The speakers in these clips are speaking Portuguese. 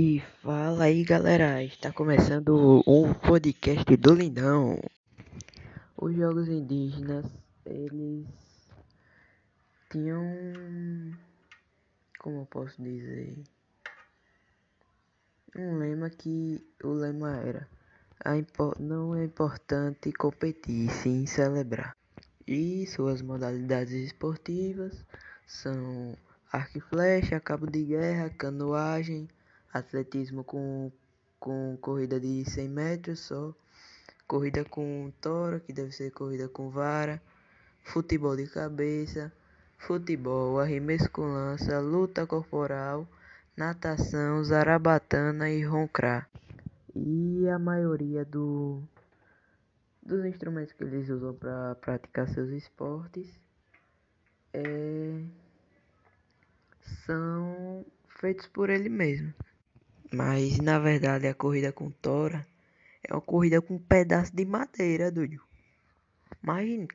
E fala aí galera, está começando um podcast do Lindão. Os jogos indígenas, eles tinham, como eu posso dizer, um lema que o lema era não é importante competir, sim celebrar. E suas modalidades esportivas são arco e flecha, cabo de guerra, canoagem, atletismo com, com corrida de 100 metros só, corrida com tora, que deve ser corrida com vara, futebol de cabeça, futebol, arremesso com lança, luta corporal, natação, zarabatana e roncrar. E a maioria do, dos instrumentos que eles usam para praticar seus esportes é, são feitos por ele mesmo. Mas na verdade a corrida com tora é uma corrida com um pedaço de madeira, doido. Imagina,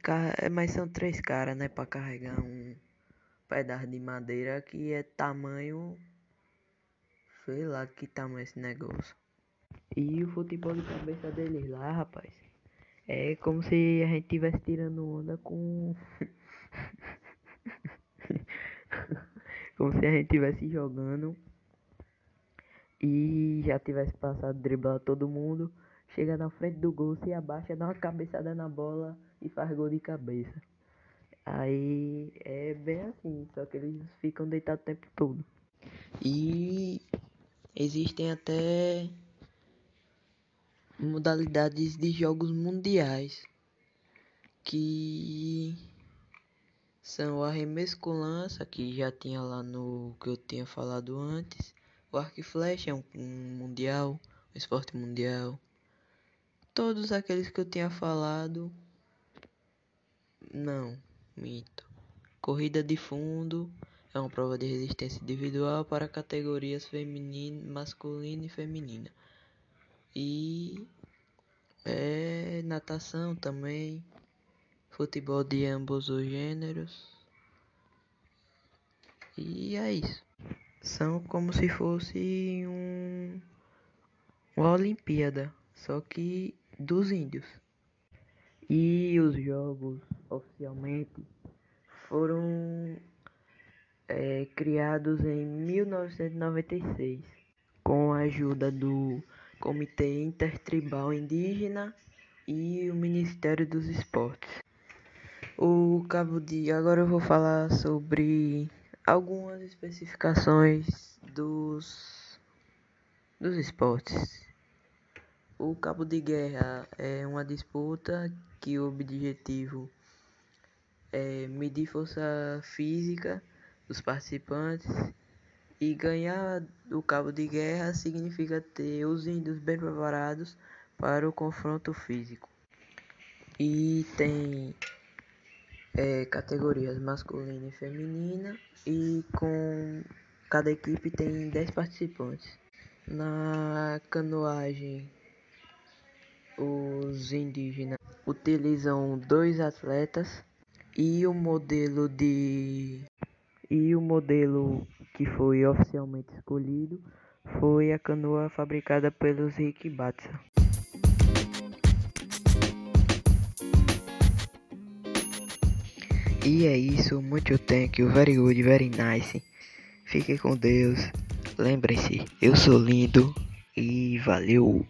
mas são três caras, né, para carregar um pedaço de madeira que é tamanho. Sei lá que tamanho esse negócio. E o futebol de cabeça deles lá, rapaz. É como se a gente tivesse tirando onda com. como se a gente tivesse jogando e já tivesse passado driblar todo mundo, chega na frente do gol, se abaixa, dá uma cabeçada na bola e faz gol de cabeça. Aí é bem assim, só que eles ficam deitados o tempo todo. E existem até modalidades de jogos mundiais que são com lança, que já tinha lá no que eu tinha falado antes o arco e flecha é um, mundial, um esporte mundial. Todos aqueles que eu tinha falado. Não, mito. Corrida de fundo é uma prova de resistência individual para categorias feminina, masculina e feminina. E é natação também, futebol de ambos os gêneros. E é isso são como se fosse um uma Olimpíada, só que dos índios. E os jogos oficialmente foram é, criados em 1996 com a ajuda do Comitê Intertribal Indígena e o Ministério dos Esportes. O Cabo de agora eu vou falar sobre algumas especificações dos, dos esportes. O cabo de guerra é uma disputa que o objetivo é medir força física dos participantes e ganhar o cabo de guerra significa ter os índios bem preparados para o confronto físico. E tem é, categorias masculina e feminina e com cada equipe tem 10 participantes. Na canoagem, os indígenas utilizam dois atletas e o modelo de e o modelo que foi oficialmente escolhido foi a canoa fabricada pelos Rikibatsa. E é isso, muito thank you, very good, very nice. Fique com Deus. Lembrem-se, eu sou lindo e valeu.